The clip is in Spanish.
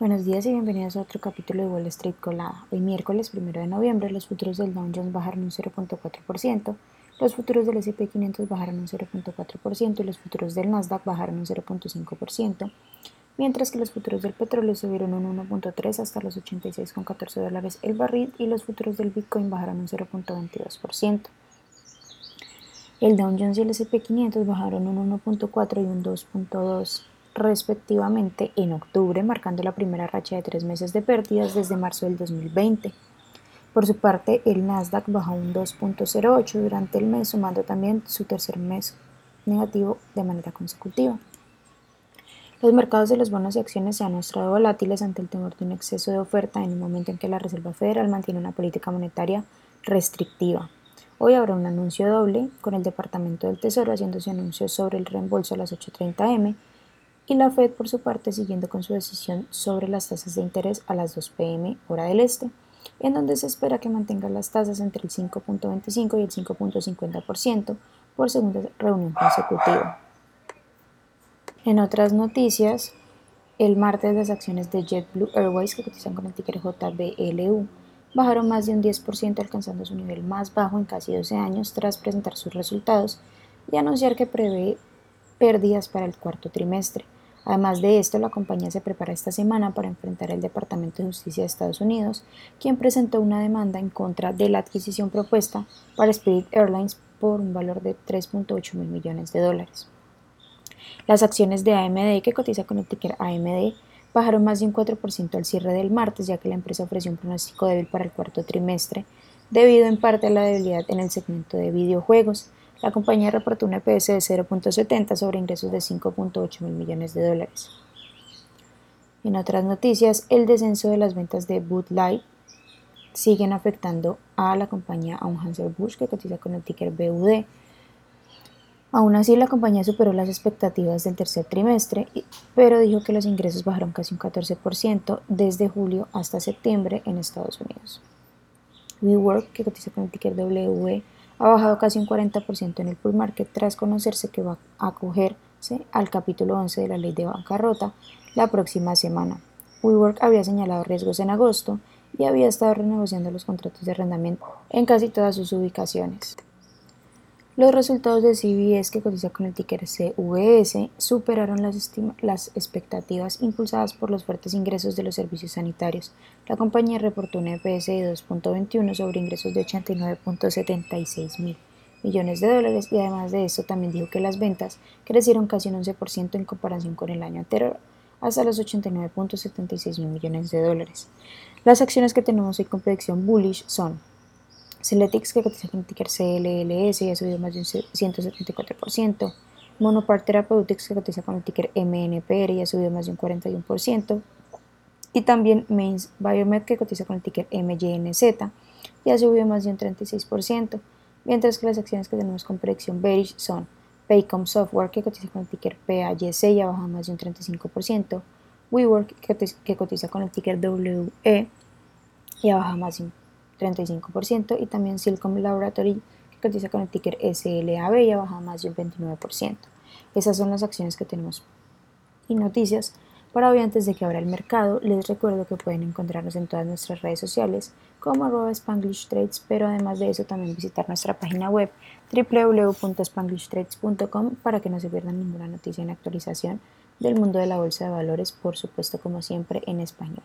Buenos días y bienvenidos a otro capítulo de Wall Street Colada. Hoy miércoles 1 de noviembre los futuros del Dow Jones bajaron un 0.4%, los futuros del S&P 500 bajaron un 0.4% y los futuros del Nasdaq bajaron un 0.5%, mientras que los futuros del petróleo subieron un 1.3 hasta los 86,14 dólares el barril y los futuros del Bitcoin bajaron un 0.22%. El Dow Jones y el S&P 500 bajaron un 1.4 y un 2.2 respectivamente en octubre, marcando la primera racha de tres meses de pérdidas desde marzo del 2020. Por su parte, el Nasdaq bajó un 2.08 durante el mes, sumando también su tercer mes negativo de manera consecutiva. Los mercados de los bonos y acciones se han mostrado volátiles ante el temor de un exceso de oferta en un momento en que la Reserva Federal mantiene una política monetaria restrictiva. Hoy habrá un anuncio doble, con el Departamento del Tesoro haciéndose anuncios sobre el reembolso a las 8.30 m y la Fed por su parte siguiendo con su decisión sobre las tasas de interés a las 2 pm hora del este, en donde se espera que mantenga las tasas entre el 5.25 y el 5.50% por segunda reunión consecutiva. En otras noticias, el martes las acciones de JetBlue Airways que cotizan con el ticker JBLU bajaron más de un 10% alcanzando su nivel más bajo en casi 12 años tras presentar sus resultados y anunciar que prevé pérdidas para el cuarto trimestre. Además de esto, la compañía se prepara esta semana para enfrentar al Departamento de Justicia de Estados Unidos, quien presentó una demanda en contra de la adquisición propuesta para Spirit Airlines por un valor de 3.8 mil millones de dólares. Las acciones de AMD, que cotiza con el ticker AMD, bajaron más de un 4% al cierre del martes, ya que la empresa ofreció un pronóstico débil para el cuarto trimestre, debido en parte a la debilidad en el segmento de videojuegos. La compañía reportó un EPS de 0.70 sobre ingresos de 5.8 mil millones de dólares. En otras noticias, el descenso de las ventas de Bud Light siguen afectando a la compañía Anheuser-Busch que cotiza con el ticker BUD. Aún así, la compañía superó las expectativas del tercer trimestre, pero dijo que los ingresos bajaron casi un 14% desde julio hasta septiembre en Estados Unidos. WeWork, que cotiza con el ticker WE, ha bajado casi un 40% en el pool market tras conocerse que va a acogerse al capítulo 11 de la ley de bancarrota la próxima semana. WeWork había señalado riesgos en agosto y había estado renegociando los contratos de arrendamiento en casi todas sus ubicaciones. Los resultados de CBS, que cotiza con el ticker CVS, superaron las, expectativas impulsadas por los fuertes ingresos de los servicios sanitarios. La compañía reportó un EPS de 2.21 sobre ingresos de 89.76 mil millones de dólares y además de eso también dijo que las ventas crecieron casi un 11% en comparación con el año anterior hasta los 89.76 mil millones de dólares. Las acciones que tenemos hoy con predicción bullish son Celetix, que cotiza con el ticker CLLS y ha subido más de un 174%. Monopart Therapeutics, que cotiza con el ticker MNPR y ha subido más de un 41%. Y también Mains Biomed, que cotiza con el ticker MYNZ y ha subido más de un 36%. Mientras que las acciones que tenemos con predicción bearish son Paycom Software, que cotiza con el ticker PAYC y ha bajado más de un 35%. WeWork, que cotiza con el ticker WE y ha bajado más de un 35% y también Silicon Laboratory que cotiza con el ticker SLAB y ha bajado más de un 29%. Esas son las acciones que tenemos y noticias. Para hoy, antes de que abra el mercado, les recuerdo que pueden encontrarnos en todas nuestras redes sociales como arroba Spanglish Trades, pero además de eso también visitar nuestra página web www.spanglishtrades.com para que no se pierdan ninguna noticia en actualización del mundo de la bolsa de valores, por supuesto como siempre en español.